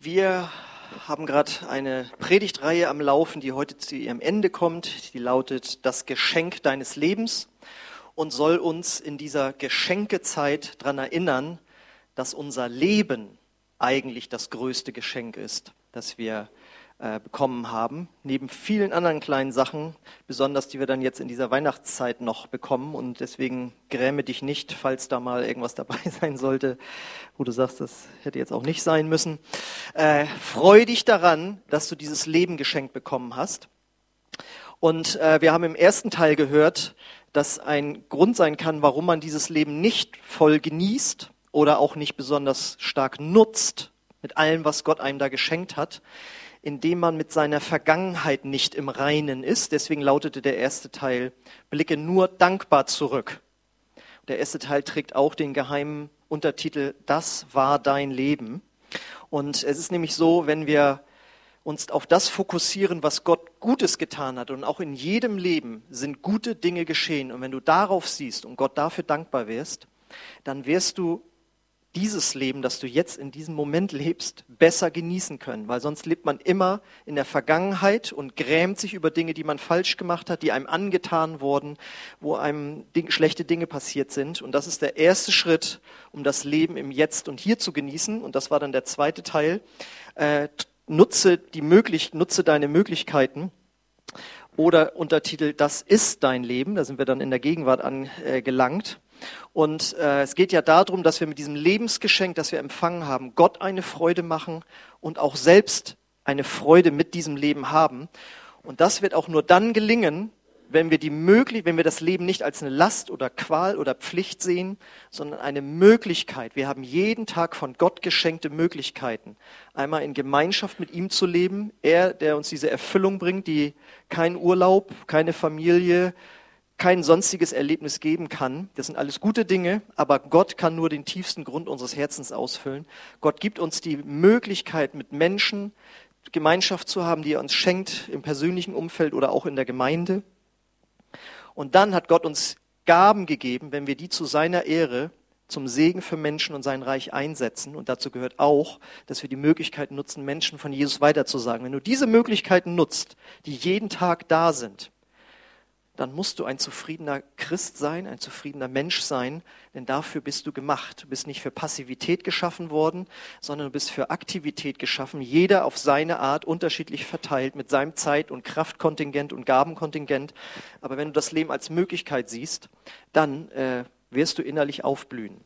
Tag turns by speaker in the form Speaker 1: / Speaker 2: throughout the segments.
Speaker 1: Wir haben gerade eine Predigtreihe am Laufen, die heute zu ihrem Ende kommt. Die lautet Das Geschenk deines Lebens und soll uns in dieser Geschenkezeit daran erinnern, dass unser Leben eigentlich das größte Geschenk ist, das wir äh, bekommen haben, neben vielen anderen kleinen Sachen, besonders die wir dann jetzt in dieser Weihnachtszeit noch bekommen. Und deswegen gräme dich nicht, falls da mal irgendwas dabei sein sollte, wo du sagst, das hätte jetzt auch nicht sein müssen. Äh, freu dich daran, dass du dieses Leben geschenkt bekommen hast. Und äh, wir haben im ersten Teil gehört, dass ein Grund sein kann, warum man dieses Leben nicht voll genießt oder auch nicht besonders stark nutzt mit allem, was Gott einem da geschenkt hat, indem man mit seiner Vergangenheit nicht im Reinen ist. Deswegen lautete der erste Teil, blicke nur dankbar zurück. Der erste Teil trägt auch den geheimen Untertitel, das war dein Leben. Und es ist nämlich so, wenn wir uns auf das fokussieren, was Gott Gutes getan hat. Und auch in jedem Leben sind gute Dinge geschehen. Und wenn du darauf siehst und Gott dafür dankbar wirst, dann wirst du dieses Leben, das du jetzt in diesem Moment lebst, besser genießen können. Weil sonst lebt man immer in der Vergangenheit und grämt sich über Dinge, die man falsch gemacht hat, die einem angetan wurden, wo einem schlechte Dinge passiert sind. Und das ist der erste Schritt, um das Leben im Jetzt und Hier zu genießen. Und das war dann der zweite Teil. Äh, nutze die möglich, nutze deine Möglichkeiten. Oder Untertitel, das ist dein Leben. Da sind wir dann in der Gegenwart angelangt. Und äh, es geht ja darum, dass wir mit diesem Lebensgeschenk, das wir empfangen haben, Gott eine Freude machen und auch selbst eine Freude mit diesem Leben haben. Und das wird auch nur dann gelingen, wenn wir die möglich, wenn wir das Leben nicht als eine Last oder Qual oder Pflicht sehen, sondern eine Möglichkeit. Wir haben jeden Tag von Gott geschenkte Möglichkeiten, einmal in Gemeinschaft mit ihm zu leben. Er, der uns diese Erfüllung bringt, die kein Urlaub, keine Familie, kein sonstiges Erlebnis geben kann. Das sind alles gute Dinge, aber Gott kann nur den tiefsten Grund unseres Herzens ausfüllen. Gott gibt uns die Möglichkeit, mit Menschen Gemeinschaft zu haben, die er uns schenkt im persönlichen Umfeld oder auch in der Gemeinde. Und dann hat Gott uns Gaben gegeben, wenn wir die zu seiner Ehre zum Segen für Menschen und sein Reich einsetzen. Und dazu gehört auch, dass wir die Möglichkeit nutzen, Menschen von Jesus weiterzusagen. Wenn du diese Möglichkeiten nutzt, die jeden Tag da sind, dann musst du ein zufriedener Christ sein, ein zufriedener Mensch sein, denn dafür bist du gemacht. Du bist nicht für Passivität geschaffen worden, sondern du bist für Aktivität geschaffen, jeder auf seine Art unterschiedlich verteilt, mit seinem Zeit- und Kraftkontingent und Gabenkontingent. Aber wenn du das Leben als Möglichkeit siehst, dann äh, wirst du innerlich aufblühen.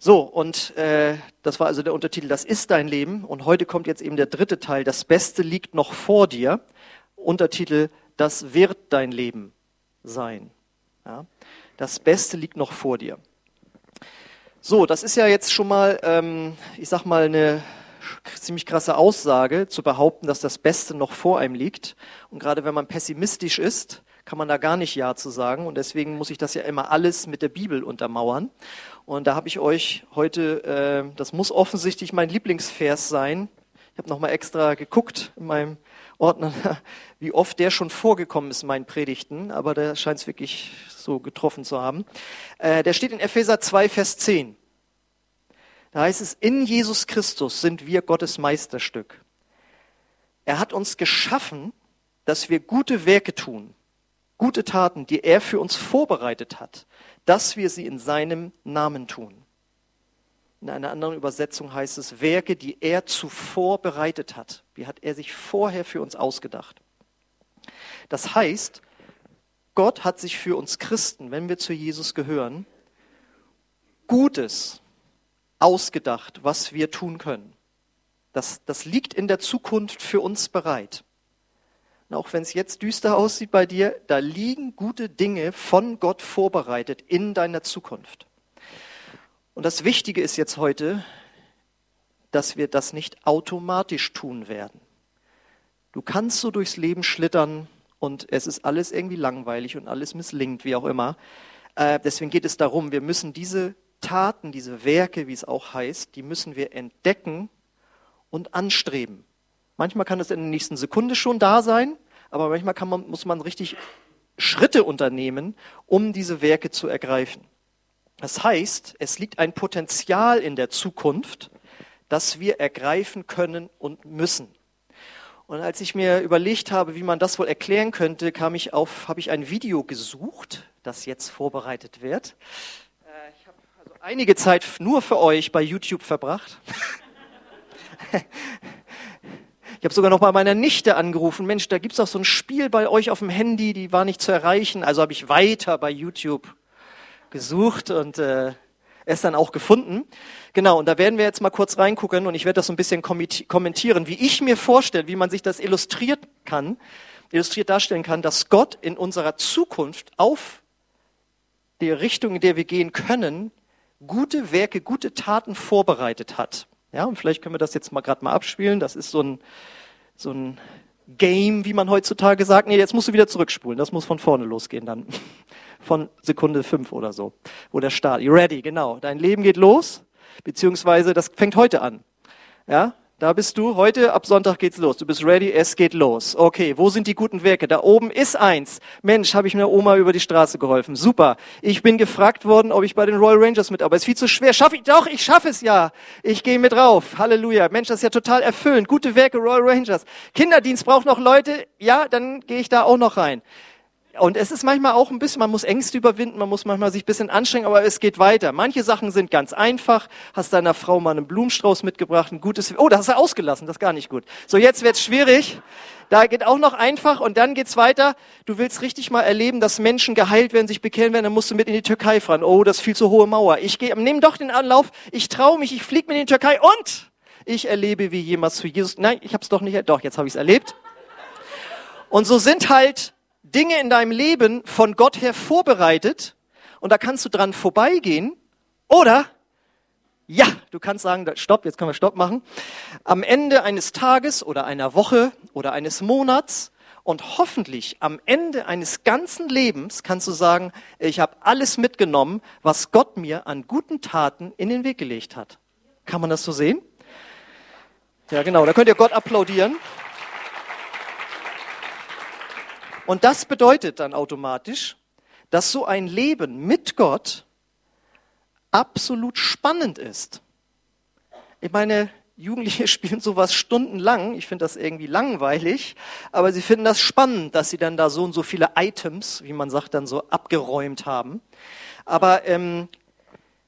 Speaker 1: So, und äh, das war also der Untertitel, das ist dein Leben. Und heute kommt jetzt eben der dritte Teil, das Beste liegt noch vor dir. Untertitel, das wird dein Leben sein. Ja? Das Beste liegt noch vor dir. So, das ist ja jetzt schon mal, ähm, ich sag mal, eine ziemlich krasse Aussage, zu behaupten, dass das Beste noch vor einem liegt. Und gerade wenn man pessimistisch ist, kann man da gar nicht Ja zu sagen. Und deswegen muss ich das ja immer alles mit der Bibel untermauern. Und da habe ich euch heute, äh, das muss offensichtlich mein Lieblingsvers sein. Ich habe nochmal extra geguckt in meinem Ordner, wie oft der schon vorgekommen ist in meinen Predigten, aber der scheint es wirklich so getroffen zu haben. Äh, der steht in Epheser 2, Vers 10. Da heißt es, in Jesus Christus sind wir Gottes Meisterstück. Er hat uns geschaffen, dass wir gute Werke tun, gute Taten, die er für uns vorbereitet hat, dass wir sie in seinem Namen tun. In einer anderen Übersetzung heißt es Werke, die er zuvor bereitet hat. Wie hat er sich vorher für uns ausgedacht? Das heißt, Gott hat sich für uns Christen, wenn wir zu Jesus gehören, Gutes ausgedacht, was wir tun können. Das, das liegt in der Zukunft für uns bereit. Und auch wenn es jetzt düster aussieht bei dir, da liegen gute Dinge von Gott vorbereitet in deiner Zukunft. Und das Wichtige ist jetzt heute, dass wir das nicht automatisch tun werden. Du kannst so durchs Leben schlittern und es ist alles irgendwie langweilig und alles misslingt, wie auch immer. Äh, deswegen geht es darum, wir müssen diese Taten, diese Werke, wie es auch heißt, die müssen wir entdecken und anstreben. Manchmal kann es in der nächsten Sekunde schon da sein, aber manchmal man, muss man richtig Schritte unternehmen, um diese Werke zu ergreifen. Das heißt, es liegt ein Potenzial in der Zukunft, das wir ergreifen können und müssen. Und als ich mir überlegt habe, wie man das wohl erklären könnte, kam ich auf, habe ich ein Video gesucht, das jetzt vorbereitet wird. Äh, ich habe also einige Zeit nur für euch bei YouTube verbracht. Ich habe sogar noch bei meiner Nichte angerufen. Mensch, da gibt's doch so ein Spiel bei euch auf dem Handy, die war nicht zu erreichen. Also habe ich weiter bei YouTube gesucht und äh, es dann auch gefunden. Genau, und da werden wir jetzt mal kurz reingucken und ich werde das so ein bisschen kommentieren, wie ich mir vorstelle, wie man sich das illustriert kann, illustriert darstellen kann, dass Gott in unserer Zukunft auf die Richtung, in der wir gehen können, gute Werke, gute Taten vorbereitet hat. Ja, und vielleicht können wir das jetzt mal gerade mal abspielen. Das ist so ein, so ein Game, wie man heutzutage sagt. Nee, jetzt musst du wieder zurückspulen. Das muss von vorne losgehen dann. Von Sekunde fünf oder so. Wo der Start. You ready? Genau. Dein Leben geht los. Beziehungsweise das fängt heute an. Ja? Da bist du. Heute, ab Sonntag geht's los. Du bist ready, es geht los. Okay, wo sind die guten Werke? Da oben ist eins. Mensch, habe ich meiner Oma über die Straße geholfen. Super. Ich bin gefragt worden, ob ich bei den Royal Rangers mitarbeite. Ist viel zu schwer. Schaff ich doch, ich schaffe es ja. Ich gehe mit rauf. Halleluja. Mensch, das ist ja total erfüllend. Gute Werke, Royal Rangers. Kinderdienst braucht noch Leute. Ja, dann gehe ich da auch noch rein. Und es ist manchmal auch ein bisschen, man muss Ängste überwinden, man muss manchmal sich ein bisschen anstrengen, aber es geht weiter. Manche Sachen sind ganz einfach. Hast deiner Frau mal einen Blumenstrauß mitgebracht, ein gutes, oh, das hast du ausgelassen, das ist gar nicht gut. So, jetzt wird's schwierig. Da geht auch noch einfach und dann geht's weiter. Du willst richtig mal erleben, dass Menschen geheilt werden, sich bekehren werden, dann musst du mit in die Türkei fahren. Oh, das ist viel zu hohe Mauer. Ich gehe, nimm doch den Anlauf, ich traue mich, ich flieg mit in die Türkei und ich erlebe, wie jemals zu Jesus, nein, ich hab's doch nicht, doch, jetzt habe ich's erlebt. Und so sind halt Dinge in deinem Leben von Gott her vorbereitet und da kannst du dran vorbeigehen oder ja, du kannst sagen, stopp, jetzt können wir Stopp machen. Am Ende eines Tages oder einer Woche oder eines Monats und hoffentlich am Ende eines ganzen Lebens kannst du sagen, ich habe alles mitgenommen, was Gott mir an guten Taten in den Weg gelegt hat. Kann man das so sehen? Ja, genau, da könnt ihr Gott applaudieren. Und das bedeutet dann automatisch, dass so ein Leben mit Gott absolut spannend ist. Ich meine, Jugendliche spielen sowas stundenlang. Ich finde das irgendwie langweilig, aber sie finden das spannend, dass sie dann da so und so viele Items, wie man sagt, dann so abgeräumt haben. Aber ähm,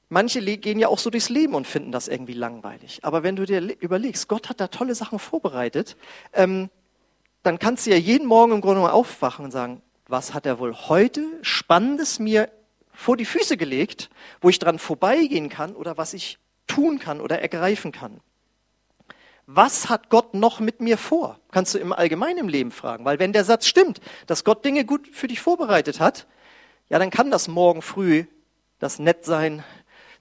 Speaker 1: manche gehen ja auch so durchs Leben und finden das irgendwie langweilig. Aber wenn du dir überlegst, Gott hat da tolle Sachen vorbereitet, ähm, dann kannst du ja jeden Morgen im Grunde mal aufwachen und sagen, was hat er wohl heute Spannendes mir vor die Füße gelegt, wo ich dran vorbeigehen kann oder was ich tun kann oder ergreifen kann. Was hat Gott noch mit mir vor? Kannst du im Allgemeinen Leben fragen. Weil wenn der Satz stimmt, dass Gott Dinge gut für dich vorbereitet hat, ja, dann kann das morgen früh das Nettsein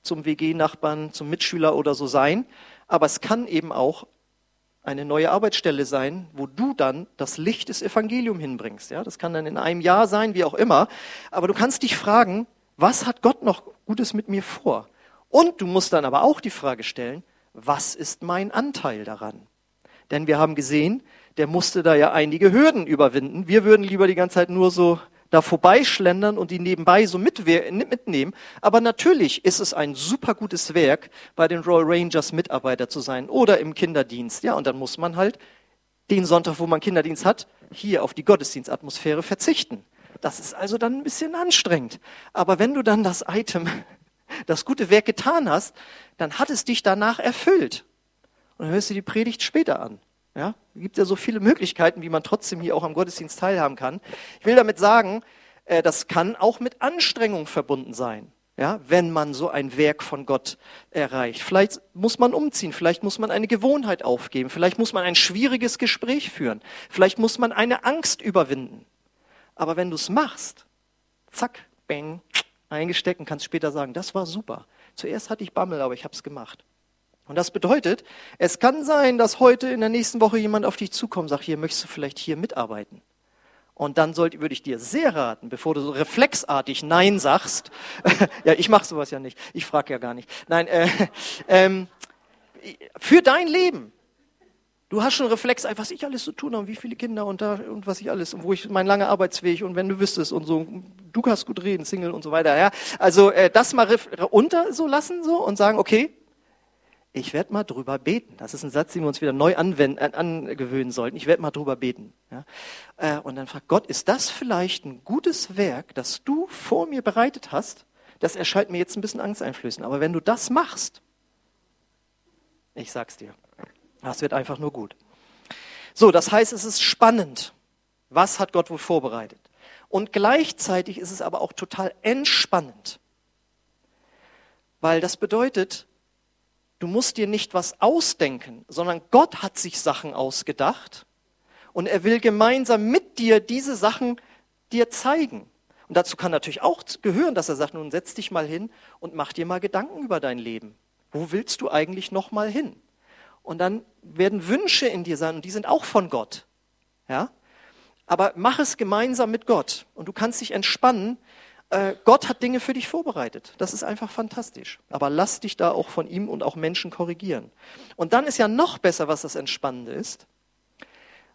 Speaker 1: zum WG-Nachbarn, zum Mitschüler oder so sein. Aber es kann eben auch eine neue Arbeitsstelle sein, wo du dann das Licht des Evangeliums hinbringst. Ja, das kann dann in einem Jahr sein, wie auch immer. Aber du kannst dich fragen, was hat Gott noch Gutes mit mir vor? Und du musst dann aber auch die Frage stellen, was ist mein Anteil daran? Denn wir haben gesehen, der musste da ja einige Hürden überwinden. Wir würden lieber die ganze Zeit nur so da vorbeischlendern und die nebenbei so mitnehmen. Aber natürlich ist es ein super gutes Werk, bei den Royal Rangers Mitarbeiter zu sein oder im Kinderdienst. Ja, und dann muss man halt den Sonntag, wo man Kinderdienst hat, hier auf die Gottesdienstatmosphäre verzichten. Das ist also dann ein bisschen anstrengend. Aber wenn du dann das Item, das gute Werk getan hast, dann hat es dich danach erfüllt. Und dann hörst du die Predigt später an. Ja, es gibt ja so viele Möglichkeiten, wie man trotzdem hier auch am Gottesdienst teilhaben kann. Ich will damit sagen, äh, das kann auch mit Anstrengung verbunden sein. Ja, wenn man so ein Werk von Gott erreicht. Vielleicht muss man umziehen, vielleicht muss man eine Gewohnheit aufgeben, vielleicht muss man ein schwieriges Gespräch führen, vielleicht muss man eine Angst überwinden. Aber wenn du es machst, zack, bang, eingesteckt und kannst später sagen, das war super. Zuerst hatte ich Bammel, aber ich habe es gemacht. Und das bedeutet, es kann sein, dass heute in der nächsten Woche jemand auf dich zukommt und sagt, hier möchtest du vielleicht hier mitarbeiten. Und dann sollte, würde ich dir sehr raten, bevor du so reflexartig Nein sagst, ja, ich mache sowas ja nicht, ich frage ja gar nicht. Nein, äh, ähm, für dein Leben. Du hast schon Reflex, was ich alles zu tun habe, wie viele Kinder und da und was ich alles und wo ich mein langer Arbeitsweg und wenn du wüsstest und so, du kannst gut reden, Single und so weiter. Ja, also äh, das mal unter so lassen so und sagen, okay, ich werde mal drüber beten. Das ist ein Satz, den wir uns wieder neu anwenden, äh, angewöhnen sollten. Ich werde mal drüber beten. Ja? Äh, und dann fragt Gott, ist das vielleicht ein gutes Werk, das du vor mir bereitet hast? Das erscheint mir jetzt ein bisschen angsteinflößend. Aber wenn du das machst, ich sag's dir, das wird einfach nur gut. So, das heißt, es ist spannend. Was hat Gott wohl vorbereitet? Und gleichzeitig ist es aber auch total entspannend. Weil das bedeutet, du musst dir nicht was ausdenken, sondern Gott hat sich Sachen ausgedacht und er will gemeinsam mit dir diese Sachen dir zeigen. Und dazu kann natürlich auch gehören, dass er sagt, nun setz dich mal hin und mach dir mal Gedanken über dein Leben. Wo willst du eigentlich noch mal hin? Und dann werden Wünsche in dir sein und die sind auch von Gott. Ja? Aber mach es gemeinsam mit Gott und du kannst dich entspannen. Äh, Gott hat Dinge für dich vorbereitet. Das ist einfach fantastisch. Aber lass dich da auch von ihm und auch Menschen korrigieren. Und dann ist ja noch besser, was das Entspannende ist.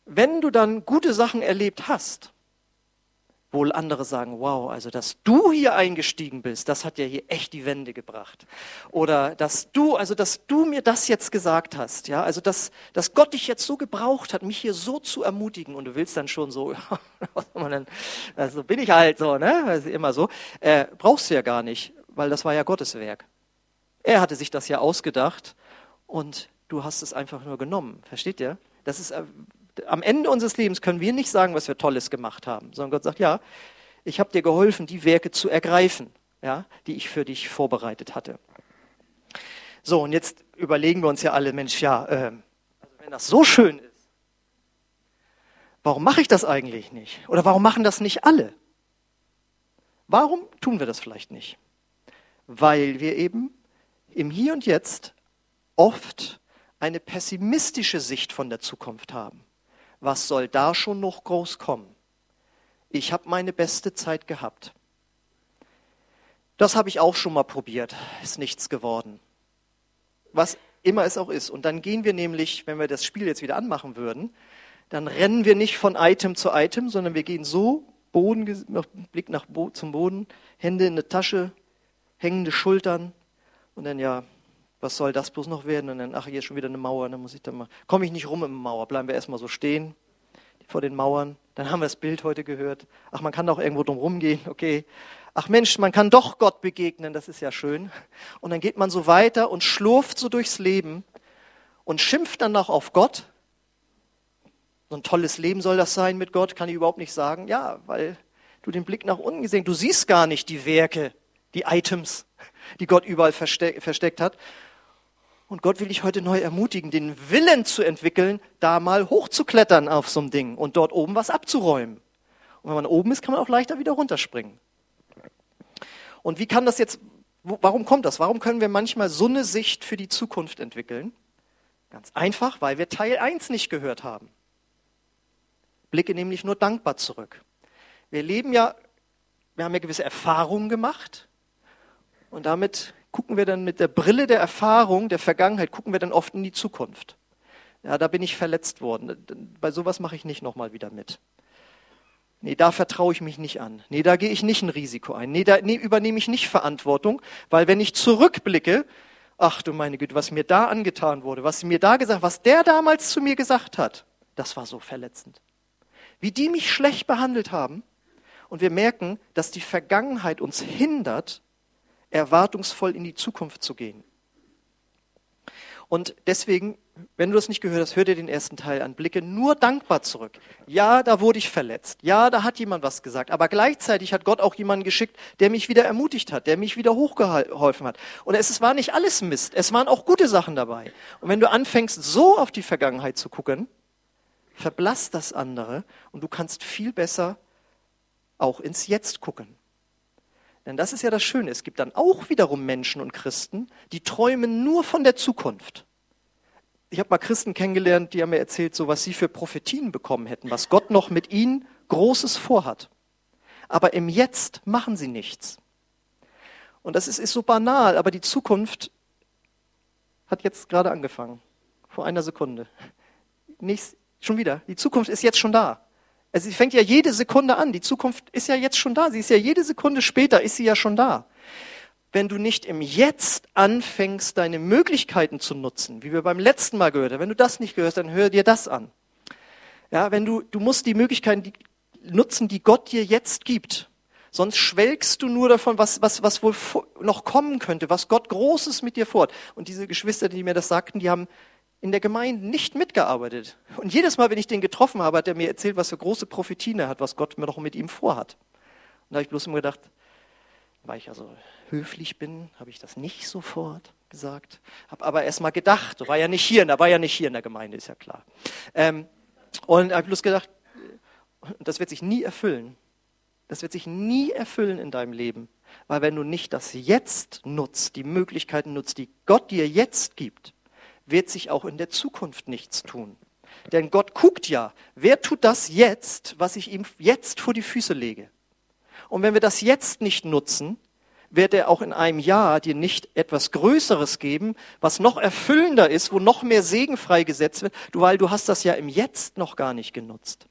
Speaker 1: Wenn du dann gute Sachen erlebt hast, Wohl andere sagen, wow, also dass du hier eingestiegen bist, das hat ja hier echt die Wende gebracht. Oder dass du, also dass du mir das jetzt gesagt hast, ja, also dass, dass Gott dich jetzt so gebraucht hat, mich hier so zu ermutigen und du willst dann schon so, also bin ich halt so, ne, also immer so, äh, brauchst du ja gar nicht, weil das war ja Gottes Werk. Er hatte sich das ja ausgedacht und du hast es einfach nur genommen, versteht ihr? Das ist äh, am Ende unseres Lebens können wir nicht sagen, was wir Tolles gemacht haben, sondern Gott sagt, ja, ich habe dir geholfen, die Werke zu ergreifen, ja, die ich für dich vorbereitet hatte. So, und jetzt überlegen wir uns ja alle, Mensch, ja, äh, also wenn das so schön ist, warum mache ich das eigentlich nicht? Oder warum machen das nicht alle? Warum tun wir das vielleicht nicht? Weil wir eben im Hier und Jetzt oft eine pessimistische Sicht von der Zukunft haben was soll da schon noch groß kommen? Ich habe meine beste Zeit gehabt. Das habe ich auch schon mal probiert, ist nichts geworden. Was immer es auch ist. Und dann gehen wir nämlich, wenn wir das Spiel jetzt wieder anmachen würden, dann rennen wir nicht von Item zu Item, sondern wir gehen so, Boden, Blick nach zum Boden, Hände in die Tasche, hängende Schultern und dann ja, was soll das bloß noch werden? Und dann, ach, hier ist schon wieder eine Mauer, dann muss ich da mal, komme ich nicht rum im Mauer, bleiben wir erstmal so stehen vor den Mauern. Dann haben wir das Bild heute gehört. Ach, man kann doch irgendwo drum rumgehen, okay. Ach Mensch, man kann doch Gott begegnen, das ist ja schön. Und dann geht man so weiter und schlurft so durchs Leben und schimpft dann noch auf Gott. So ein tolles Leben soll das sein mit Gott, kann ich überhaupt nicht sagen. Ja, weil du den Blick nach unten gesehen, du siehst gar nicht die Werke, die Items, die Gott überall versteckt hat. Und Gott will dich heute neu ermutigen, den Willen zu entwickeln, da mal hochzuklettern auf so ein Ding und dort oben was abzuräumen. Und wenn man oben ist, kann man auch leichter wieder runterspringen. Und wie kann das jetzt, warum kommt das? Warum können wir manchmal so eine Sicht für die Zukunft entwickeln? Ganz einfach, weil wir Teil 1 nicht gehört haben. Blicke nämlich nur dankbar zurück. Wir leben ja, wir haben ja gewisse Erfahrungen gemacht und damit gucken wir dann mit der Brille der Erfahrung, der Vergangenheit, gucken wir dann oft in die Zukunft. Ja, da bin ich verletzt worden. Bei sowas mache ich nicht nochmal wieder mit. Nee, da vertraue ich mich nicht an. Nee, da gehe ich nicht ein Risiko ein. Nee, da nee, übernehme ich nicht Verantwortung, weil wenn ich zurückblicke, ach du meine Güte, was mir da angetan wurde, was mir da gesagt, was der damals zu mir gesagt hat, das war so verletzend. Wie die mich schlecht behandelt haben. Und wir merken, dass die Vergangenheit uns hindert, erwartungsvoll in die Zukunft zu gehen. Und deswegen, wenn du das nicht gehört hast, hör dir den ersten Teil an. Blicke nur dankbar zurück. Ja, da wurde ich verletzt. Ja, da hat jemand was gesagt. Aber gleichzeitig hat Gott auch jemanden geschickt, der mich wieder ermutigt hat, der mich wieder hochgeholfen hat. Und es war nicht alles Mist. Es waren auch gute Sachen dabei. Und wenn du anfängst, so auf die Vergangenheit zu gucken, verblasst das andere und du kannst viel besser auch ins Jetzt gucken. Denn das ist ja das Schöne. Es gibt dann auch wiederum Menschen und Christen, die träumen nur von der Zukunft. Ich habe mal Christen kennengelernt, die haben mir erzählt, so was sie für Prophetien bekommen hätten, was Gott noch mit ihnen Großes vorhat. Aber im Jetzt machen sie nichts. Und das ist, ist so banal, aber die Zukunft hat jetzt gerade angefangen. Vor einer Sekunde. Nächst, schon wieder. Die Zukunft ist jetzt schon da. Also sie fängt ja jede Sekunde an. Die Zukunft ist ja jetzt schon da. Sie ist ja jede Sekunde später, ist sie ja schon da. wenn du nicht im Jetzt anfängst, deine Möglichkeiten zu nutzen, wie wir beim letzten Mal gehört haben. Wenn du das nicht gehörst, dann hör dir das an. Ja, wenn du, du musst die Möglichkeiten nutzen, die Gott dir jetzt gibt. Sonst schwelgst du nur davon, was, was, was wohl noch kommen könnte, was Gott Großes mit dir fort. Und diese Geschwister, die mir das sagten, die haben in der Gemeinde nicht mitgearbeitet. Und jedes Mal, wenn ich den getroffen habe, hat er mir erzählt, was für große Prophetien er hat, was Gott mir noch mit ihm vorhat. Und da habe ich bloß immer gedacht, weil ich also höflich bin, habe ich das nicht sofort gesagt. Habe aber erst mal gedacht, war ja nicht hier, da war ja nicht hier in der Gemeinde, ist ja klar. Ähm, und habe bloß gedacht, das wird sich nie erfüllen. Das wird sich nie erfüllen in deinem Leben. Weil wenn du nicht das Jetzt nutzt, die Möglichkeiten nutzt, die Gott dir jetzt gibt, wird sich auch in der Zukunft nichts tun. Denn Gott guckt ja, wer tut das jetzt, was ich ihm jetzt vor die Füße lege. Und wenn wir das jetzt nicht nutzen, wird er auch in einem Jahr dir nicht etwas Größeres geben, was noch erfüllender ist, wo noch mehr Segen freigesetzt wird, weil du hast das ja im Jetzt noch gar nicht genutzt.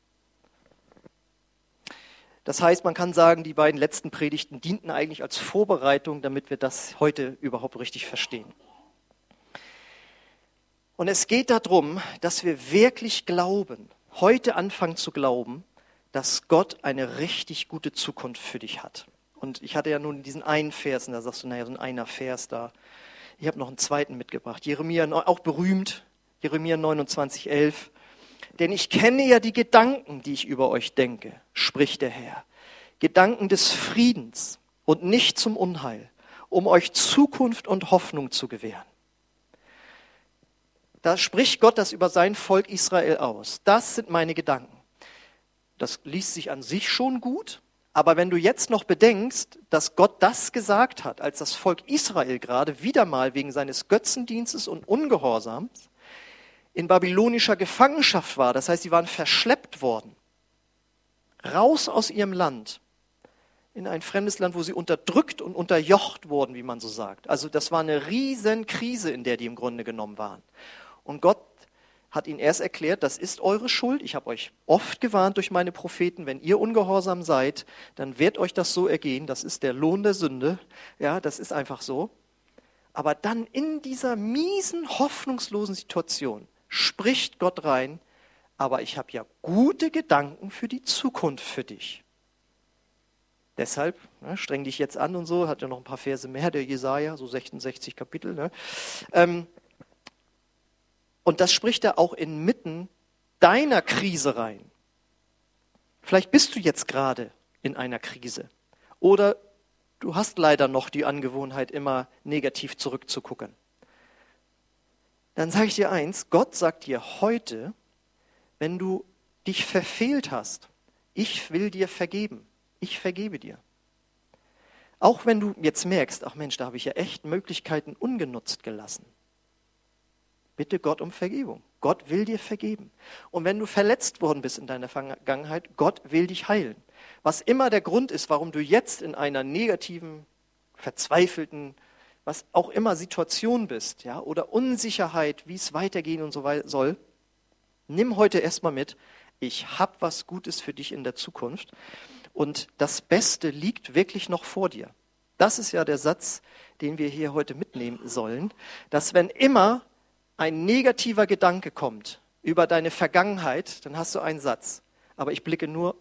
Speaker 1: Das heißt, man kann sagen, die beiden letzten Predigten dienten eigentlich als Vorbereitung, damit wir das heute überhaupt richtig verstehen. Und es geht darum, dass wir wirklich glauben, heute anfangen zu glauben, dass Gott eine richtig gute Zukunft für dich hat. Und ich hatte ja nun diesen einen Vers, und da sagst du, naja, so ein einer Vers da. Ich habe noch einen zweiten mitgebracht. Jeremia, auch berühmt, Jeremia 29, 11. Denn ich kenne ja die Gedanken, die ich über euch denke, spricht der Herr. Gedanken des Friedens und nicht zum Unheil, um euch Zukunft und Hoffnung zu gewähren. Da spricht Gott das über sein Volk Israel aus. Das sind meine Gedanken. Das liest sich an sich schon gut, aber wenn du jetzt noch bedenkst, dass Gott das gesagt hat, als das Volk Israel gerade wieder mal wegen seines Götzendienstes und Ungehorsams in babylonischer Gefangenschaft war, das heißt, sie waren verschleppt worden, raus aus ihrem Land, in ein fremdes Land, wo sie unterdrückt und unterjocht wurden, wie man so sagt. Also das war eine riesen Krise, in der die im Grunde genommen waren. Und Gott hat ihnen erst erklärt, das ist eure Schuld. Ich habe euch oft gewarnt durch meine Propheten, wenn ihr ungehorsam seid, dann wird euch das so ergehen. Das ist der Lohn der Sünde. Ja, das ist einfach so. Aber dann in dieser miesen, hoffnungslosen Situation spricht Gott rein, aber ich habe ja gute Gedanken für die Zukunft für dich. Deshalb, ne, streng dich jetzt an und so, hat ja noch ein paar Verse mehr, der Jesaja, so 66 Kapitel. Ne? Ähm, und das spricht er auch inmitten deiner Krise rein. Vielleicht bist du jetzt gerade in einer Krise. Oder du hast leider noch die Angewohnheit, immer negativ zurückzugucken. Dann sage ich dir eins, Gott sagt dir heute, wenn du dich verfehlt hast, ich will dir vergeben. Ich vergebe dir. Auch wenn du jetzt merkst, ach Mensch, da habe ich ja echt Möglichkeiten ungenutzt gelassen. Bitte Gott um Vergebung. Gott will dir vergeben. Und wenn du verletzt worden bist in deiner Vergangenheit, Gott will dich heilen. Was immer der Grund ist, warum du jetzt in einer negativen, verzweifelten, was auch immer Situation bist, ja, oder Unsicherheit, wie es weitergehen und so weiter soll, nimm heute erstmal mit, ich habe was Gutes für dich in der Zukunft und das Beste liegt wirklich noch vor dir. Das ist ja der Satz, den wir hier heute mitnehmen sollen, dass wenn immer ein negativer Gedanke kommt über deine Vergangenheit, dann hast du einen Satz. Aber ich blicke nur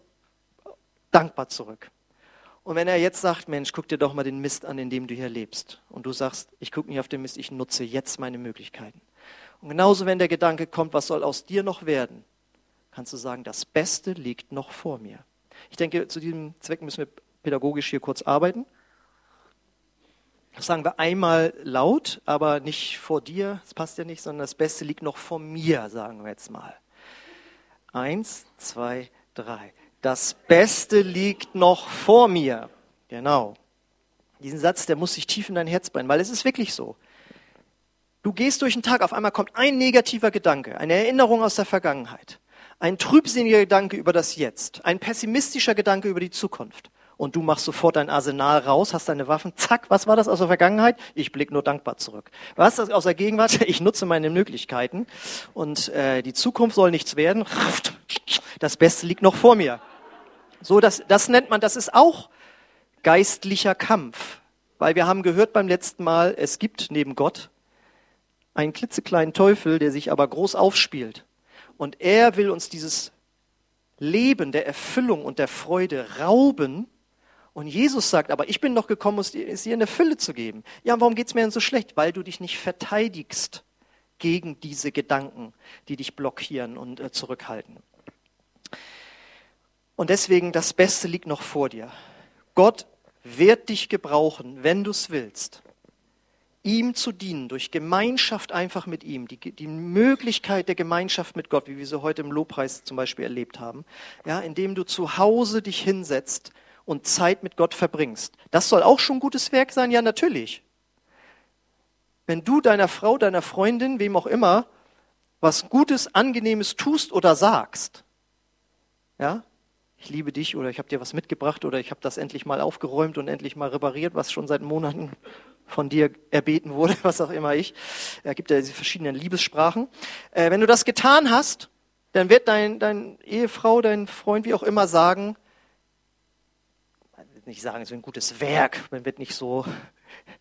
Speaker 1: dankbar zurück. Und wenn er jetzt sagt, Mensch, guck dir doch mal den Mist an, in dem du hier lebst. Und du sagst, ich gucke nicht auf den Mist, ich nutze jetzt meine Möglichkeiten. Und genauso, wenn der Gedanke kommt, was soll aus dir noch werden, kannst du sagen, das Beste liegt noch vor mir. Ich denke, zu diesem Zweck müssen wir pädagogisch hier kurz arbeiten. Das sagen wir einmal laut, aber nicht vor dir, das passt ja nicht, sondern das Beste liegt noch vor mir, sagen wir jetzt mal. Eins, zwei, drei. Das Beste liegt noch vor mir. Genau. Diesen Satz, der muss sich tief in dein Herz brennen, weil es ist wirklich so. Du gehst durch den Tag, auf einmal kommt ein negativer Gedanke, eine Erinnerung aus der Vergangenheit, ein trübsinniger Gedanke über das Jetzt, ein pessimistischer Gedanke über die Zukunft und du machst sofort dein Arsenal raus, hast deine Waffen, zack, was war das aus der Vergangenheit? Ich blicke nur dankbar zurück. Was ist das aus der Gegenwart? Ich nutze meine Möglichkeiten und äh, die Zukunft soll nichts werden. Das Beste liegt noch vor mir. So, das, das nennt man, das ist auch geistlicher Kampf. Weil wir haben gehört beim letzten Mal, es gibt neben Gott einen klitzekleinen Teufel, der sich aber groß aufspielt. Und er will uns dieses Leben der Erfüllung und der Freude rauben. Und Jesus sagt, aber ich bin doch gekommen, es dir in der Fülle zu geben. Ja, warum geht es mir denn so schlecht? Weil du dich nicht verteidigst gegen diese Gedanken, die dich blockieren und äh, zurückhalten. Und deswegen, das Beste liegt noch vor dir. Gott wird dich gebrauchen, wenn du es willst ihm zu dienen, durch Gemeinschaft einfach mit ihm, die, die Möglichkeit der Gemeinschaft mit Gott, wie wir sie heute im Lobpreis zum Beispiel erlebt haben, ja, indem du zu Hause dich hinsetzt und Zeit mit Gott verbringst. Das soll auch schon gutes Werk sein, ja natürlich. Wenn du deiner Frau, deiner Freundin, wem auch immer, was Gutes, Angenehmes tust oder sagst, ja, ich liebe dich oder ich habe dir was mitgebracht oder ich habe das endlich mal aufgeräumt und endlich mal repariert, was schon seit Monaten von dir erbeten wurde, was auch immer ich. Er gibt ja diese verschiedenen Liebessprachen. Äh, wenn du das getan hast, dann wird dein, dein Ehefrau, dein Freund, wie auch immer sagen, nicht sagen, es ist ein gutes Werk, man wird nicht so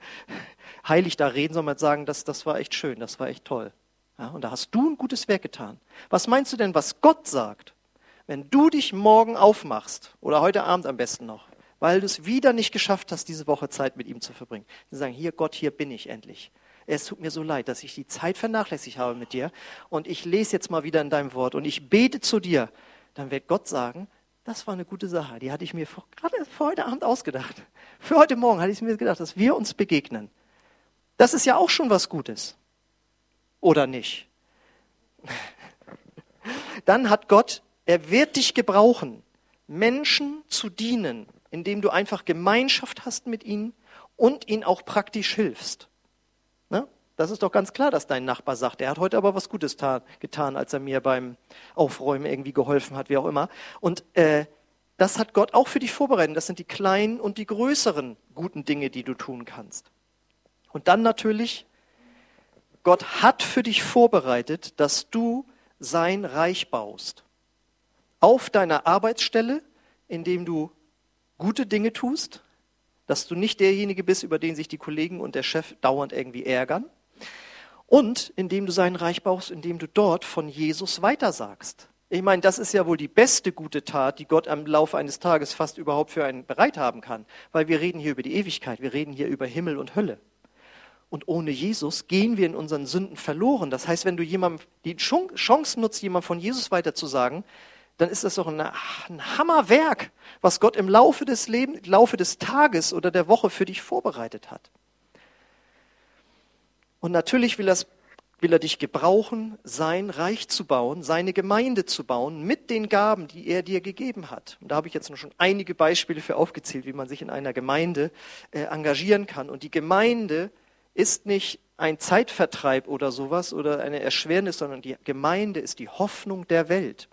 Speaker 1: heilig da reden, sondern sagen, das, das war echt schön, das war echt toll. Ja, und da hast du ein gutes Werk getan. Was meinst du denn, was Gott sagt, wenn du dich morgen aufmachst oder heute Abend am besten noch weil du es wieder nicht geschafft hast, diese Woche Zeit mit ihm zu verbringen. Sie sagen, hier Gott, hier bin ich endlich. Es tut mir so leid, dass ich die Zeit vernachlässigt habe mit dir und ich lese jetzt mal wieder in deinem Wort und ich bete zu dir. Dann wird Gott sagen, das war eine gute Sache. Die hatte ich mir gerade für heute Abend ausgedacht. Für heute Morgen hatte ich mir gedacht, dass wir uns begegnen. Das ist ja auch schon was Gutes. Oder nicht? Dann hat Gott, er wird dich gebrauchen, Menschen zu dienen, indem du einfach Gemeinschaft hast mit ihnen und ihnen auch praktisch hilfst. Das ist doch ganz klar, dass dein Nachbar sagt, er hat heute aber was Gutes getan, als er mir beim Aufräumen irgendwie geholfen hat, wie auch immer. Und äh, das hat Gott auch für dich vorbereitet. Das sind die kleinen und die größeren guten Dinge, die du tun kannst. Und dann natürlich, Gott hat für dich vorbereitet, dass du sein Reich baust. Auf deiner Arbeitsstelle, indem du gute Dinge tust, dass du nicht derjenige bist, über den sich die Kollegen und der Chef dauernd irgendwie ärgern. Und indem du sein Reich baust, indem du dort von Jesus weitersagst. Ich meine, das ist ja wohl die beste gute Tat, die Gott am Laufe eines Tages fast überhaupt für einen bereit haben kann. Weil wir reden hier über die Ewigkeit, wir reden hier über Himmel und Hölle. Und ohne Jesus gehen wir in unseren Sünden verloren. Das heißt, wenn du jemandem die Chance nutzt, jemand von Jesus weiterzusagen, dann ist das doch ein, ein Hammerwerk, was Gott im Laufe des Lebens, im Laufe des Tages oder der Woche für dich vorbereitet hat. Und natürlich will, will er dich gebrauchen, sein Reich zu bauen, seine Gemeinde zu bauen mit den Gaben, die er dir gegeben hat. Und da habe ich jetzt schon einige Beispiele für aufgezählt, wie man sich in einer Gemeinde äh, engagieren kann. Und die Gemeinde ist nicht ein Zeitvertreib oder sowas oder eine Erschwernis, sondern die Gemeinde ist die Hoffnung der Welt.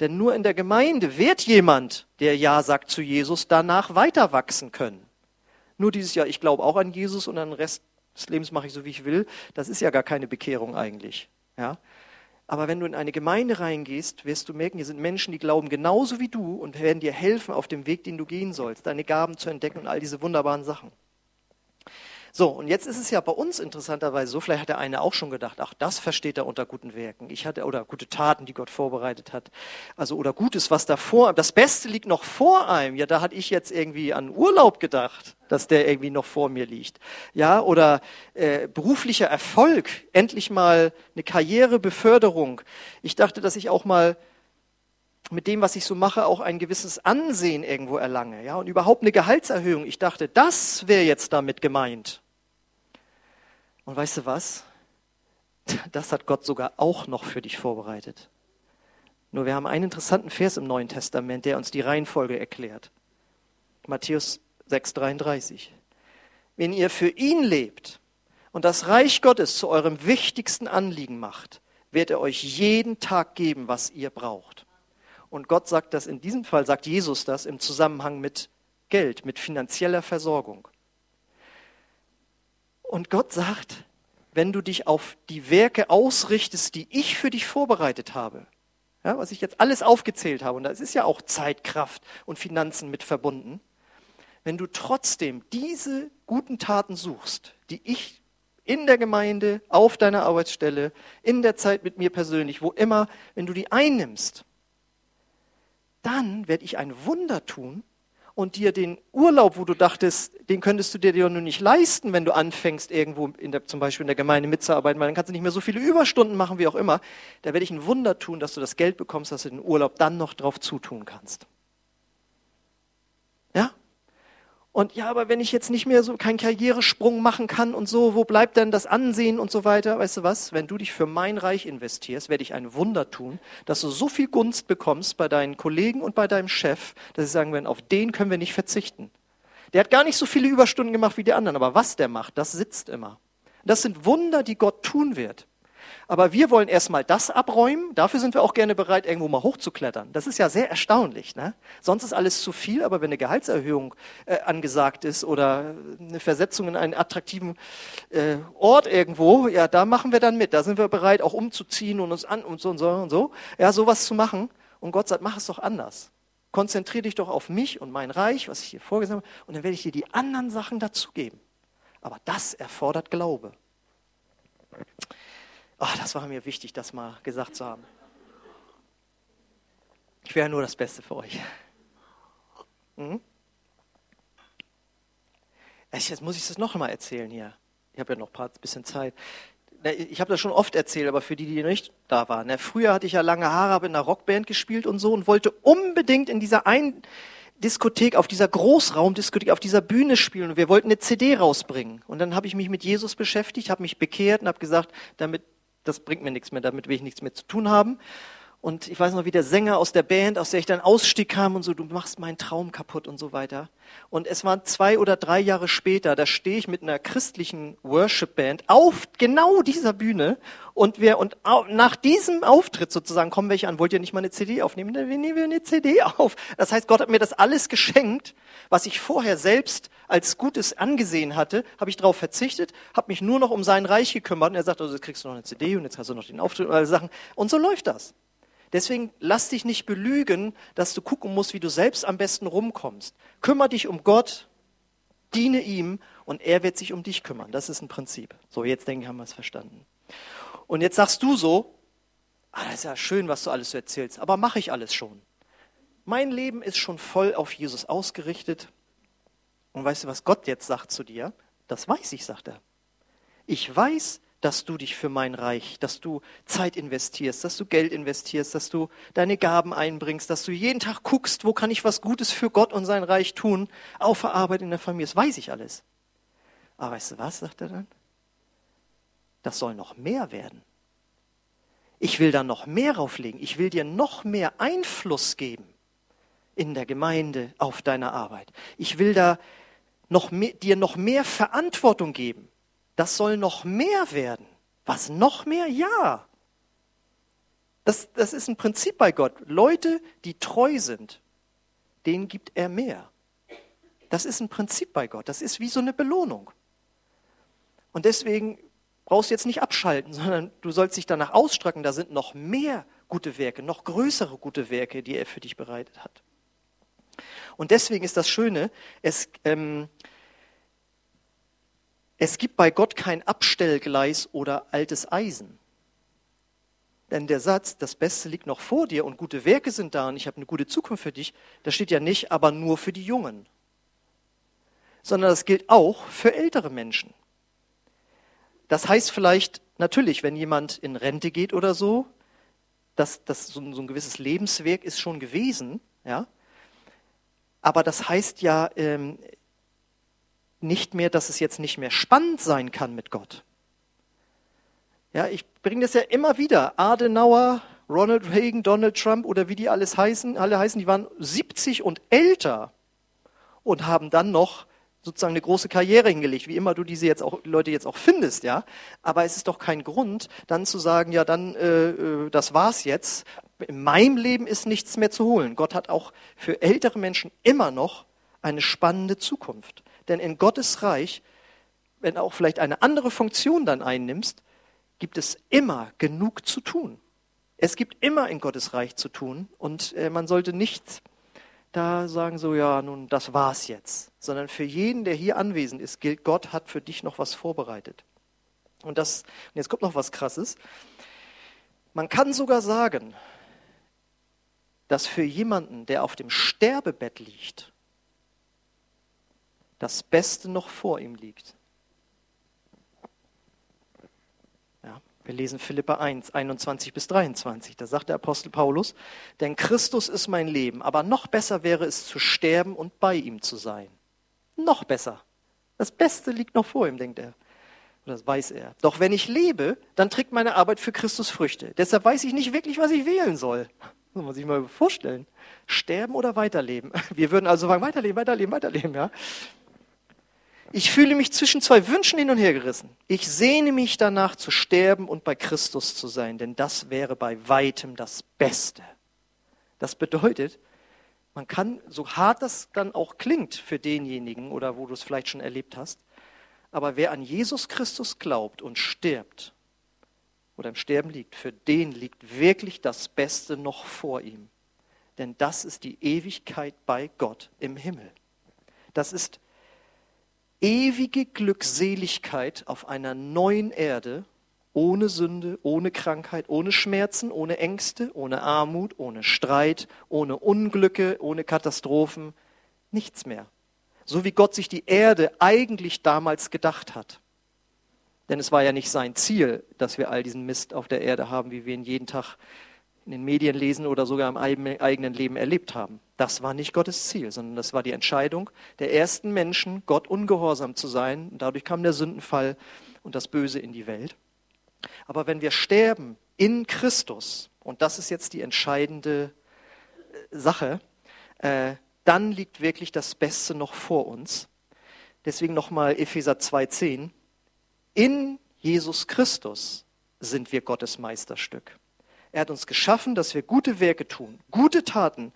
Speaker 1: Denn nur in der Gemeinde wird jemand, der Ja sagt zu Jesus, danach weiter wachsen können. Nur dieses Jahr, ich glaube auch an Jesus und an den Rest des Lebens mache ich so, wie ich will, das ist ja gar keine Bekehrung eigentlich. Ja? Aber wenn du in eine Gemeinde reingehst, wirst du merken, hier sind Menschen, die glauben genauso wie du und werden dir helfen auf dem Weg, den du gehen sollst, deine Gaben zu entdecken und all diese wunderbaren Sachen. So, und jetzt ist es ja bei uns interessanterweise so, vielleicht hat der eine auch schon gedacht, ach, das versteht er unter guten Werken. Ich hatte, oder gute Taten, die Gott vorbereitet hat. Also, oder Gutes, was davor, das Beste liegt noch vor einem. Ja, da hatte ich jetzt irgendwie an Urlaub gedacht, dass der irgendwie noch vor mir liegt. Ja, oder äh, beruflicher Erfolg, endlich mal eine Karrierebeförderung. Ich dachte, dass ich auch mal mit dem, was ich so mache, auch ein gewisses Ansehen irgendwo erlange, ja, und überhaupt eine Gehaltserhöhung. Ich dachte, das wäre jetzt damit gemeint. Und weißt du was? Das hat Gott sogar auch noch für dich vorbereitet. Nur wir haben einen interessanten Vers im Neuen Testament, der uns die Reihenfolge erklärt. Matthäus 6,33. Wenn ihr für ihn lebt und das Reich Gottes zu eurem wichtigsten Anliegen macht, wird er euch jeden Tag geben, was ihr braucht. Und Gott sagt das in diesem Fall, sagt Jesus das im Zusammenhang mit Geld, mit finanzieller Versorgung. Und Gott sagt, wenn du dich auf die Werke ausrichtest, die ich für dich vorbereitet habe, ja, was ich jetzt alles aufgezählt habe, und da ist ja auch Zeit, Kraft und Finanzen mit verbunden, wenn du trotzdem diese guten Taten suchst, die ich in der Gemeinde, auf deiner Arbeitsstelle, in der Zeit mit mir persönlich, wo immer, wenn du die einnimmst, dann werde ich ein Wunder tun und dir den Urlaub, wo du dachtest, den könntest du dir ja nur nicht leisten, wenn du anfängst, irgendwo in der, zum Beispiel in der Gemeinde mitzuarbeiten, weil dann kannst du nicht mehr so viele Überstunden machen, wie auch immer. Da werde ich ein Wunder tun, dass du das Geld bekommst, dass du den Urlaub dann noch drauf zutun kannst. Ja? Und ja, aber wenn ich jetzt nicht mehr so keinen Karrieresprung machen kann und so, wo bleibt denn das Ansehen und so weiter? Weißt du was? Wenn du dich für mein Reich investierst, werde ich ein Wunder tun, dass du so viel Gunst bekommst bei deinen Kollegen und bei deinem Chef, dass sie sagen werden, auf den können wir nicht verzichten. Der hat gar nicht so viele Überstunden gemacht wie die anderen, aber was der macht, das sitzt immer. Das sind Wunder, die Gott tun wird. Aber wir wollen erstmal das abräumen. Dafür sind wir auch gerne bereit, irgendwo mal hochzuklettern. Das ist ja sehr erstaunlich. Ne? Sonst ist alles zu viel, aber wenn eine Gehaltserhöhung äh, angesagt ist oder eine Versetzung in einen attraktiven äh, Ort irgendwo, ja, da machen wir dann mit. Da sind wir bereit, auch umzuziehen und uns an und so und so und so. Ja, sowas zu machen. Und Gott sagt, mach es doch anders. Konzentriere dich doch auf mich und mein Reich, was ich dir vorgesehen habe, und dann werde ich dir die anderen Sachen dazugeben. Aber das erfordert Glaube. Oh, das war mir wichtig, das mal gesagt zu haben. Ich wäre nur das Beste für euch. Mhm. Jetzt muss ich das noch mal erzählen hier. Ich habe ja noch ein bisschen Zeit. Ich habe das schon oft erzählt, aber für die, die nicht da waren. Früher hatte ich ja lange Haare, habe in einer Rockband gespielt und so und wollte unbedingt in dieser einen Diskothek, auf dieser Großraumdiskothek, auf dieser Bühne spielen und wir wollten eine CD rausbringen. Und dann habe ich mich mit Jesus beschäftigt, habe mich bekehrt und habe gesagt, damit das bringt mir nichts mehr, damit will ich nichts mehr zu tun haben. Und ich weiß noch, wie der Sänger aus der Band, aus der ich dann ausstieg, kam und so, du machst meinen Traum kaputt und so weiter. Und es waren zwei oder drei Jahre später, da stehe ich mit einer christlichen Worship-Band auf genau dieser Bühne und wir, und nach diesem Auftritt sozusagen kommen welche an, wollt ihr nicht mal eine CD aufnehmen? Dann nehmen wir eine CD auf. Das heißt, Gott hat mir das alles geschenkt, was ich vorher selbst als Gutes angesehen hatte, habe ich darauf verzichtet, habe mich nur noch um sein Reich gekümmert und er sagt, also jetzt kriegst du noch eine CD und jetzt hast du noch den Auftritt und alle Sachen. Und so läuft das. Deswegen lass dich nicht belügen, dass du gucken musst, wie du selbst am besten rumkommst. Kümmer dich um Gott, diene ihm und er wird sich um dich kümmern. Das ist ein Prinzip. So, jetzt denke ich, haben wir es verstanden. Und jetzt sagst du so, ah, das ist ja schön, was du alles so erzählst, aber mache ich alles schon. Mein Leben ist schon voll auf Jesus ausgerichtet. Und weißt du, was Gott jetzt sagt zu dir? Das weiß ich, sagt er. Ich weiß, dass du dich für mein Reich, dass du Zeit investierst, dass du Geld investierst, dass du deine Gaben einbringst, dass du jeden Tag guckst, wo kann ich was Gutes für Gott und sein Reich tun, auf der Arbeit in der Familie. Das weiß ich alles. Aber weißt du was, sagt er dann? Das soll noch mehr werden. Ich will da noch mehr rauflegen. Ich will dir noch mehr Einfluss geben in der Gemeinde, auf deiner Arbeit. Ich will da noch mehr, dir noch mehr Verantwortung geben. Das soll noch mehr werden. Was noch mehr? Ja. Das, das ist ein Prinzip bei Gott. Leute, die treu sind, denen gibt er mehr. Das ist ein Prinzip bei Gott. Das ist wie so eine Belohnung. Und deswegen brauchst du jetzt nicht abschalten, sondern du sollst dich danach ausstrecken. Da sind noch mehr gute Werke, noch größere gute Werke, die er für dich bereitet hat. Und deswegen ist das Schöne, es, ähm, es gibt bei Gott kein Abstellgleis oder altes Eisen. Denn der Satz, das Beste liegt noch vor dir und gute Werke sind da und ich habe eine gute Zukunft für dich, das steht ja nicht, aber nur für die Jungen. Sondern das gilt auch für ältere Menschen. Das heißt vielleicht, natürlich, wenn jemand in Rente geht oder so, dass das so ein, gewisses Lebenswerk ist schon gewesen, ja. Aber das heißt ja ähm, nicht mehr, dass es jetzt nicht mehr spannend sein kann mit Gott. Ja, ich bringe das ja immer wieder. Adenauer, Ronald Reagan, Donald Trump oder wie die alles heißen, alle heißen, die waren 70 und älter und haben dann noch sozusagen eine große Karriere hingelegt, wie immer du diese jetzt auch, Leute jetzt auch findest, ja. Aber es ist doch kein Grund, dann zu sagen, ja, dann, äh, äh das war's jetzt, in meinem Leben ist nichts mehr zu holen. Gott hat auch für ältere Menschen immer noch eine spannende Zukunft. Denn in Gottes Reich, wenn auch vielleicht eine andere Funktion dann einnimmst, gibt es immer genug zu tun. Es gibt immer in Gottes Reich zu tun und äh, man sollte nicht da sagen so, ja, nun, das war's jetzt. Sondern für jeden, der hier anwesend ist, gilt, Gott hat für dich noch was vorbereitet. Und das, und jetzt kommt noch was Krasses. Man kann sogar sagen, dass für jemanden, der auf dem Sterbebett liegt, das Beste noch vor ihm liegt. Ja, wir lesen Philippa 1, 21 bis 23. Da sagt der Apostel Paulus, denn Christus ist mein Leben, aber noch besser wäre es zu sterben und bei ihm zu sein. Noch besser. Das Beste liegt noch vor ihm, denkt er. Das weiß er. Doch wenn ich lebe, dann trägt meine Arbeit für Christus Früchte. Deshalb weiß ich nicht wirklich, was ich wählen soll. Das muss man sich mal vorstellen. Sterben oder weiterleben? Wir würden also sagen, weiterleben, weiterleben, weiterleben, ja. Ich fühle mich zwischen zwei Wünschen hin und her gerissen. Ich sehne mich danach zu sterben und bei Christus zu sein, denn das wäre bei weitem das Beste. Das bedeutet, man kann, so hart das dann auch klingt für denjenigen oder wo du es vielleicht schon erlebt hast, aber wer an Jesus Christus glaubt und stirbt oder im Sterben liegt, für den liegt wirklich das Beste noch vor ihm. Denn das ist die Ewigkeit bei Gott im Himmel. Das ist ewige Glückseligkeit auf einer neuen Erde, ohne Sünde, ohne Krankheit, ohne Schmerzen, ohne Ängste, ohne Armut, ohne Streit, ohne Unglücke, ohne Katastrophen, nichts mehr. So wie Gott sich die Erde eigentlich damals gedacht hat. Denn es war ja nicht sein Ziel, dass wir all diesen Mist auf der Erde haben, wie wir ihn jeden Tag in den Medien lesen oder sogar im eigenen Leben erlebt haben. Das war nicht Gottes Ziel, sondern das war die Entscheidung der ersten Menschen, Gott ungehorsam zu sein. Dadurch kam der Sündenfall und das Böse in die Welt. Aber wenn wir sterben in Christus, und das ist jetzt die entscheidende äh, Sache, äh, dann liegt wirklich das Beste noch vor uns. Deswegen nochmal Epheser 2,10. In Jesus Christus sind wir Gottes Meisterstück. Er hat uns geschaffen, dass wir gute Werke tun, gute Taten,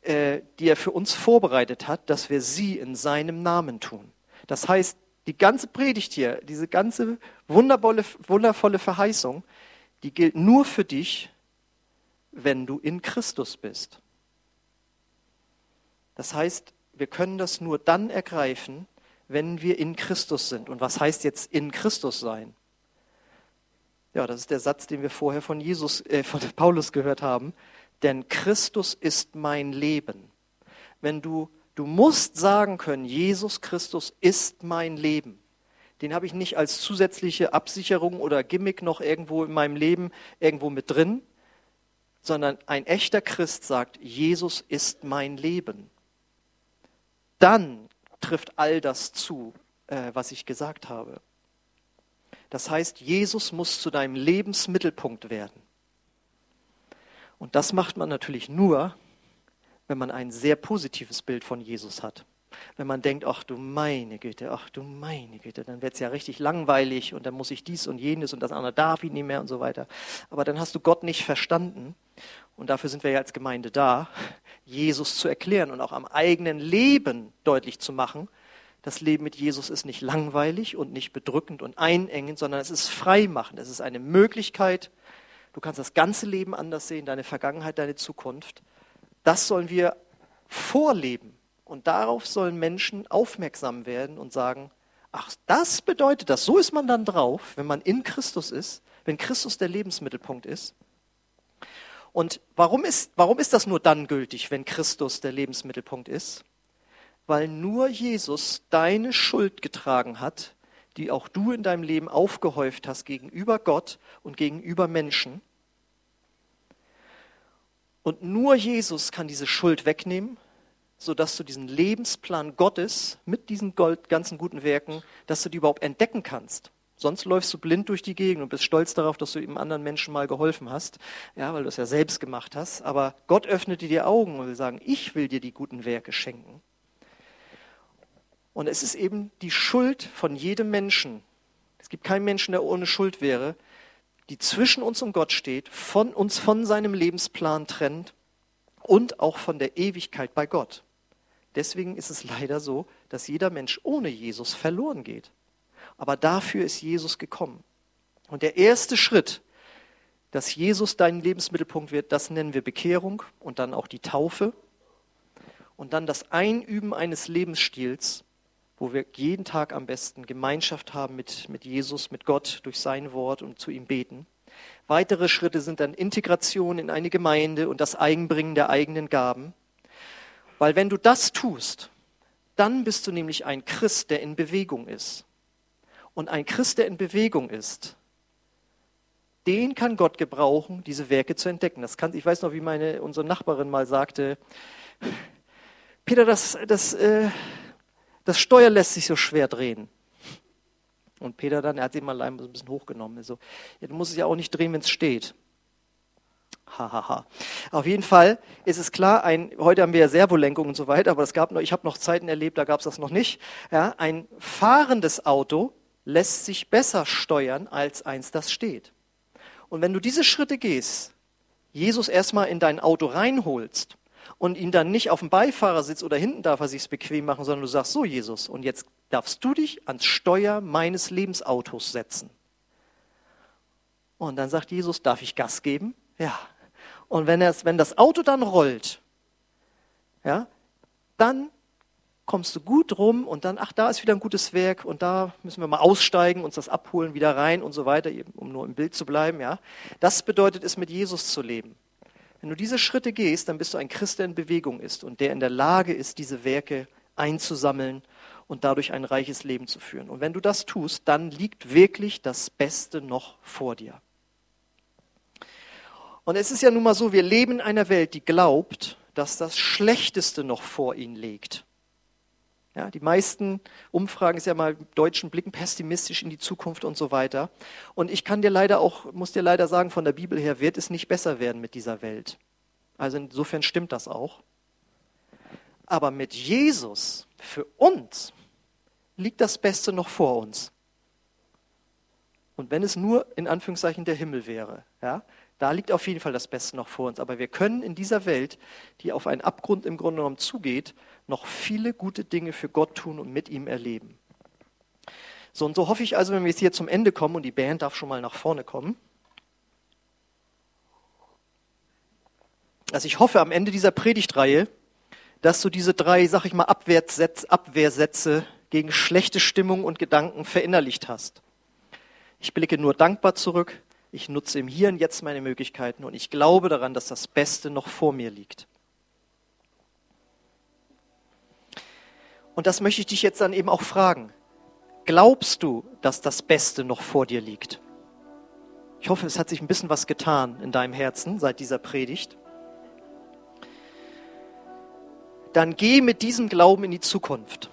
Speaker 1: äh, die er für uns vorbereitet hat, dass wir sie in seinem Namen tun. Das heißt, die ganze Predigt hier, diese ganze wundervolle, wundervolle Verheißung, die gilt nur für dich, wenn du in Christus bist. Das heißt, wir können das nur dann ergreifen, wenn wir in Christus sind. Und was heißt jetzt in Christus sein? Ja, das ist der Satz, den wir vorher von Jesus, äh, von Paulus gehört haben. Denn Christus ist mein Leben. Wenn du, du musst sagen können, Jesus Christus ist mein Leben. Den habe ich nicht als zusätzliche Absicherung oder Gimmick noch irgendwo in meinem Leben irgendwo mit drin, sondern ein echter Christ sagt, Jesus ist mein Leben. Dann trifft all das zu, äh, was ich gesagt habe. Das heißt, Jesus muss zu deinem Lebensmittelpunkt werden. Und das macht man natürlich nur, wenn man ein sehr positives Bild von Jesus hat. Wenn man denkt, ach du meine Güte, ach du meine Güte, dann wird es ja richtig langweilig und dann muss ich dies und jenes und das andere darf ich nicht mehr und so weiter. Aber dann hast du Gott nicht verstanden. Und dafür sind wir ja als Gemeinde da, Jesus zu erklären und auch am eigenen Leben deutlich zu machen, das Leben mit Jesus ist nicht langweilig und nicht bedrückend und einengend, sondern es ist freimachend. Es ist eine Möglichkeit. Du kannst das ganze Leben anders sehen, deine Vergangenheit, deine Zukunft. Das sollen wir vorleben. Und darauf sollen Menschen aufmerksam werden und sagen, ach, das bedeutet das. So ist man dann drauf, wenn man in Christus ist, wenn Christus der Lebensmittelpunkt ist. Und warum ist, warum ist das nur dann gültig, wenn Christus der Lebensmittelpunkt ist? Weil nur Jesus deine Schuld getragen hat, die auch du in deinem Leben aufgehäuft hast gegenüber Gott und gegenüber Menschen. Und nur Jesus kann diese Schuld wegnehmen, sodass du diesen Lebensplan Gottes mit diesen ganzen guten Werken, dass du die überhaupt entdecken kannst. Sonst läufst du blind durch die Gegend und bist stolz darauf, dass du eben anderen Menschen mal geholfen hast, ja, weil du es ja selbst gemacht hast. Aber Gott öffnet dir die Augen und will sagen, ich will dir die guten Werke schenken. Und es ist eben die Schuld von jedem Menschen. Es gibt keinen Menschen, der ohne Schuld wäre, die zwischen uns und Gott steht, von uns von seinem Lebensplan trennt und auch von der Ewigkeit bei Gott. Deswegen ist es leider so, dass jeder Mensch ohne Jesus verloren geht. Aber dafür ist Jesus gekommen. Und der erste Schritt, dass Jesus dein Lebensmittelpunkt wird, das nennen wir Bekehrung und dann auch die Taufe. und dann das Einüben eines Lebensstils, wo wir jeden Tag am besten Gemeinschaft haben mit, mit Jesus, mit Gott durch sein Wort und zu ihm beten. Weitere Schritte sind dann Integration in eine Gemeinde und das Eigenbringen der eigenen Gaben. Weil wenn du das tust, dann bist du nämlich ein Christ, der in Bewegung ist. Und ein Christ, der in Bewegung ist, den kann Gott gebrauchen, diese Werke zu entdecken. Das kann, ich weiß noch, wie meine, unsere Nachbarin mal sagte, Peter, das, das, äh, das Steuer lässt sich so schwer drehen. Und Peter dann, er hat sie mal ein bisschen hochgenommen. So, du musst es ja auch nicht drehen, wenn es steht. Hahaha. Ha, ha. Auf jeden Fall ist es klar, ein, heute haben wir ja Servolenkung und so weiter, aber es gab noch, ich habe noch Zeiten erlebt, da gab es das noch nicht. Ja, ein fahrendes Auto lässt sich besser steuern als eins, das steht. Und wenn du diese Schritte gehst, Jesus erstmal in dein Auto reinholst und ihn dann nicht auf dem Beifahrersitz oder hinten darf er sich's bequem machen, sondern du sagst, so Jesus, und jetzt darfst du dich ans Steuer meines Lebensautos setzen. Und dann sagt Jesus, darf ich Gas geben? Ja. Und wenn, wenn das Auto dann rollt, ja, dann kommst du gut rum und dann, ach, da ist wieder ein gutes Werk und da müssen wir mal aussteigen, uns das abholen, wieder rein und so weiter, um nur im Bild zu bleiben, ja. Das bedeutet es, mit Jesus zu leben. Wenn du diese Schritte gehst, dann bist du ein Christ, der in Bewegung ist und der in der Lage ist, diese Werke einzusammeln und dadurch ein reiches Leben zu führen. Und wenn du das tust, dann liegt wirklich das Beste noch vor dir. Und es ist ja nun mal so, wir leben in einer Welt, die glaubt, dass das Schlechteste noch vor ihnen liegt. Ja, die meisten Umfragen ist ja mal Deutschen blicken pessimistisch in die Zukunft und so weiter. Und ich kann dir leider auch, muss dir leider sagen, von der Bibel her wird es nicht besser werden mit dieser Welt. Also insofern stimmt das auch. Aber mit Jesus, für uns, liegt das Beste noch vor uns. Und wenn es nur in Anführungszeichen der Himmel wäre, ja, da liegt auf jeden Fall das Beste noch vor uns. Aber wir können in dieser Welt, die auf einen Abgrund im Grunde genommen zugeht, noch viele gute Dinge für Gott tun und mit ihm erleben. So, und so hoffe ich also, wenn wir jetzt hier zum Ende kommen, und die Band darf schon mal nach vorne kommen, dass ich hoffe, am Ende dieser Predigtreihe, dass du diese drei, sag ich mal, Abwehrsätze gegen schlechte Stimmung und Gedanken verinnerlicht hast. Ich blicke nur dankbar zurück ich nutze im Hier und Jetzt meine Möglichkeiten und ich glaube daran, dass das Beste noch vor mir liegt. Und das möchte ich dich jetzt dann eben auch fragen. Glaubst du, dass das Beste noch vor dir liegt? Ich hoffe, es hat sich ein bisschen was getan in deinem Herzen seit dieser Predigt. Dann geh mit diesem Glauben in die Zukunft.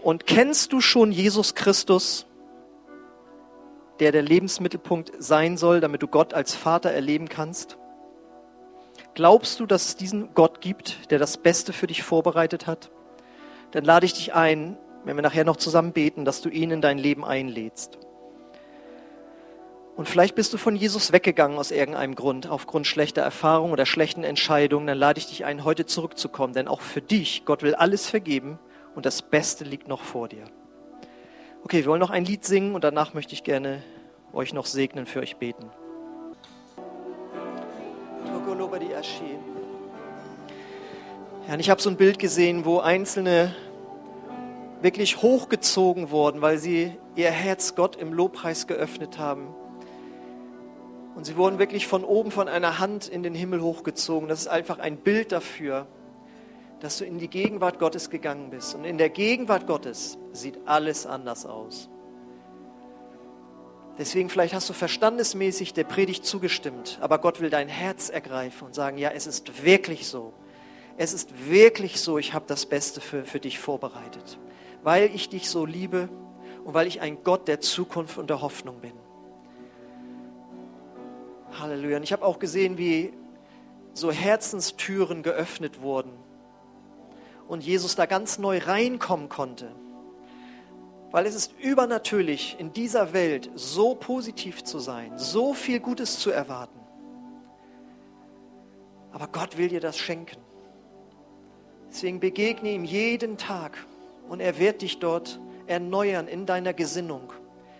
Speaker 1: Und kennst du schon Jesus Christus der der Lebensmittelpunkt sein soll, damit du Gott als Vater erleben kannst? Glaubst du, dass es diesen Gott gibt, der das Beste für dich vorbereitet hat? Dann lade ich dich ein, wenn wir nachher noch zusammen beten, dass du ihn in dein Leben einlädst. Und vielleicht bist du von Jesus weggegangen aus irgendeinem Grund, aufgrund schlechter Erfahrungen oder schlechten Entscheidungen. Dann lade ich dich ein, heute zurückzukommen, denn auch für dich, Gott will alles vergeben und das Beste liegt noch vor dir. Okay, wir wollen noch ein Lied singen und danach möchte ich gerne euch noch segnen, für euch beten. Ja, und ich habe so ein Bild gesehen, wo Einzelne wirklich hochgezogen wurden, weil sie ihr Herz Gott im Lobpreis geöffnet haben. Und sie wurden wirklich von oben von einer Hand in den Himmel hochgezogen. Das ist einfach ein Bild dafür, dass du in die Gegenwart Gottes gegangen bist. Und in der Gegenwart Gottes sieht alles anders aus. Deswegen vielleicht hast du verstandesmäßig der Predigt zugestimmt, aber Gott will dein Herz ergreifen und sagen, ja, es ist wirklich so. Es ist wirklich so, ich habe das Beste für, für dich vorbereitet, weil ich dich so liebe und weil ich ein Gott der Zukunft und der Hoffnung bin. Halleluja. Und ich habe auch gesehen, wie so Herzenstüren geöffnet wurden und Jesus da ganz neu reinkommen konnte. Weil es ist übernatürlich, in dieser Welt so positiv zu sein, so viel Gutes zu erwarten. Aber Gott will dir das schenken. Deswegen begegne ihm jeden Tag und er wird dich dort erneuern in deiner Gesinnung,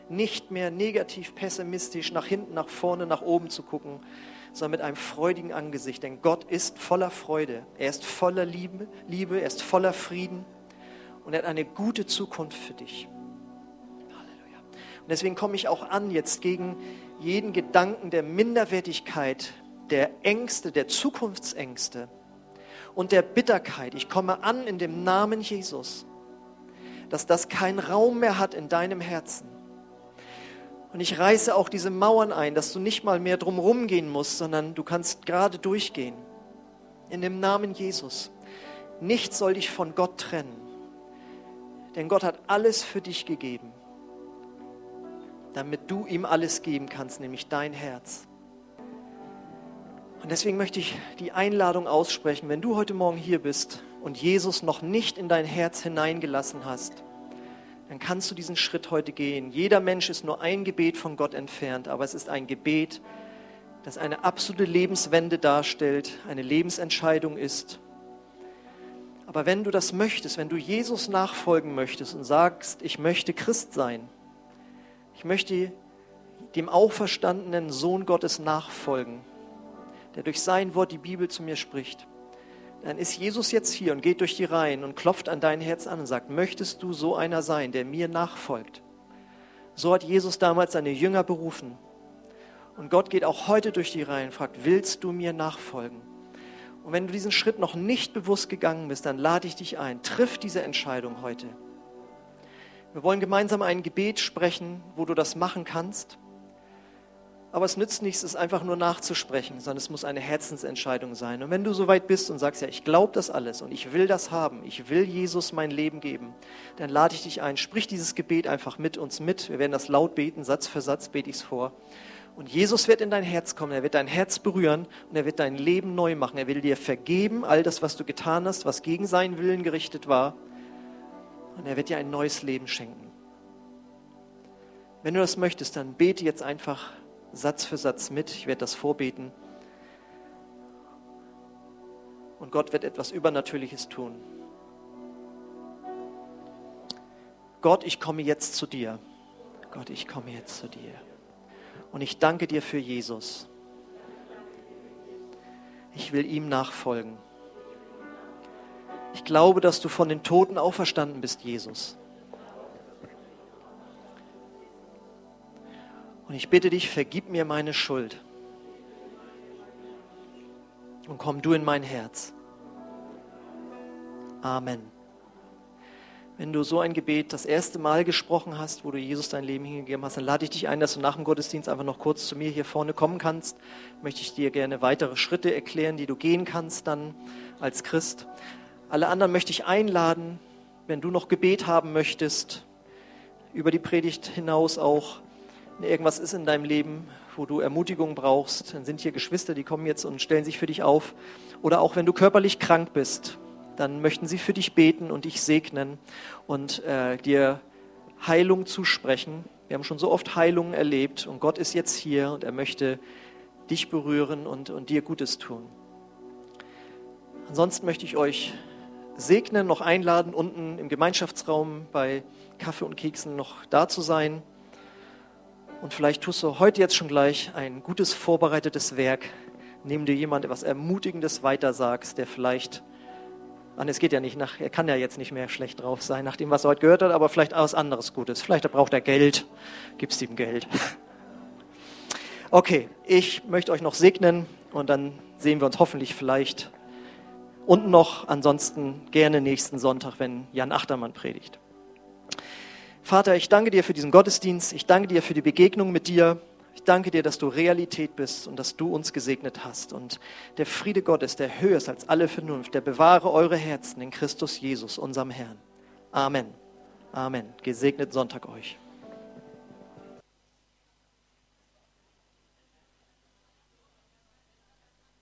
Speaker 1: nicht mehr negativ, pessimistisch nach hinten, nach vorne, nach oben zu gucken, sondern mit einem freudigen Angesicht. Denn Gott ist voller Freude. Er ist voller Liebe, Liebe, er ist voller Frieden und er hat eine gute Zukunft für dich. Halleluja. Und deswegen komme ich auch an jetzt gegen jeden Gedanken der Minderwertigkeit, der Ängste, der Zukunftsängste und der Bitterkeit. Ich komme an in dem Namen Jesus, dass das keinen Raum mehr hat in deinem Herzen. Und ich reiße auch diese Mauern ein, dass du nicht mal mehr drumherum gehen musst, sondern du kannst gerade durchgehen. In dem Namen Jesus. Nichts soll dich von Gott trennen. Denn Gott hat alles für dich gegeben, damit du ihm alles geben kannst, nämlich dein Herz. Und deswegen möchte ich die Einladung aussprechen, wenn du heute Morgen hier bist und Jesus noch nicht in dein Herz hineingelassen hast, dann kannst du diesen Schritt heute gehen. Jeder Mensch ist nur ein Gebet von Gott entfernt, aber es ist ein Gebet, das eine absolute Lebenswende darstellt, eine Lebensentscheidung ist. Aber wenn du das möchtest, wenn du Jesus nachfolgen möchtest und sagst, ich möchte Christ sein, ich möchte dem auferstandenen Sohn Gottes nachfolgen, der durch sein Wort die Bibel zu mir spricht, dann ist Jesus jetzt hier und geht durch die Reihen und klopft an dein Herz an und sagt, möchtest du so einer sein, der mir nachfolgt? So hat Jesus damals seine Jünger berufen. Und Gott geht auch heute durch die Reihen und fragt, willst du mir nachfolgen? Und wenn du diesen Schritt noch nicht bewusst gegangen bist, dann lade ich dich ein, triff diese Entscheidung heute. Wir wollen gemeinsam ein Gebet sprechen, wo du das machen kannst. Aber es nützt nichts, es einfach nur nachzusprechen, sondern es muss eine Herzensentscheidung sein. Und wenn du so weit bist und sagst, ja, ich glaube das alles und ich will das haben, ich will Jesus mein Leben geben, dann lade ich dich ein, sprich dieses Gebet einfach mit uns mit. Wir werden das laut beten, Satz für Satz bete ich es vor. Und Jesus wird in dein Herz kommen, er wird dein Herz berühren und er wird dein Leben neu machen. Er will dir vergeben, all das, was du getan hast, was gegen seinen Willen gerichtet war. Und er wird dir ein neues Leben schenken. Wenn du das möchtest, dann bete jetzt einfach Satz für Satz mit. Ich werde das vorbeten. Und Gott wird etwas Übernatürliches tun. Gott, ich komme jetzt zu dir. Gott, ich komme jetzt zu dir. Und ich danke dir für Jesus. Ich will ihm nachfolgen. Ich glaube, dass du von den Toten auferstanden bist, Jesus. Und ich bitte dich, vergib mir meine Schuld. Und komm du in mein Herz. Amen. Wenn du so ein Gebet das erste Mal gesprochen hast, wo du Jesus dein Leben hingegeben hast, dann lade ich dich ein, dass du nach dem Gottesdienst einfach noch kurz zu mir hier vorne kommen kannst. Möchte ich dir gerne weitere Schritte erklären, die du gehen kannst dann als Christ. Alle anderen möchte ich einladen, wenn du noch Gebet haben möchtest, über die Predigt hinaus auch, irgendwas ist in deinem Leben, wo du Ermutigung brauchst, dann sind hier Geschwister, die kommen jetzt und stellen sich für dich auf. Oder auch wenn du körperlich krank bist, dann möchten sie für dich beten und dich segnen und äh, dir Heilung zusprechen. Wir haben schon so oft Heilungen erlebt und Gott ist jetzt hier und er möchte dich berühren und, und dir Gutes tun. Ansonsten möchte ich euch segnen, noch einladen, unten im Gemeinschaftsraum bei Kaffee und Keksen noch da zu sein. Und vielleicht tust du heute jetzt schon gleich ein gutes vorbereitetes Werk, indem dir jemand etwas Ermutigendes weitersagst, der vielleicht, an es geht ja nicht nach, er kann ja jetzt nicht mehr schlecht drauf sein, nach dem, was er heute gehört hat, aber vielleicht was anderes Gutes. Vielleicht braucht er Geld, gibst ihm Geld. Okay, ich möchte euch noch segnen und dann sehen wir uns hoffentlich vielleicht unten noch, ansonsten gerne nächsten Sonntag, wenn Jan Achtermann predigt. Vater, ich danke dir für diesen Gottesdienst. Ich danke dir für die Begegnung mit dir. Ich danke dir, dass du Realität bist und dass du uns gesegnet hast. Und der Friede Gottes, der höher ist als alle Vernunft, der bewahre eure Herzen in Christus Jesus, unserem Herrn. Amen. Amen. Gesegnet Sonntag euch.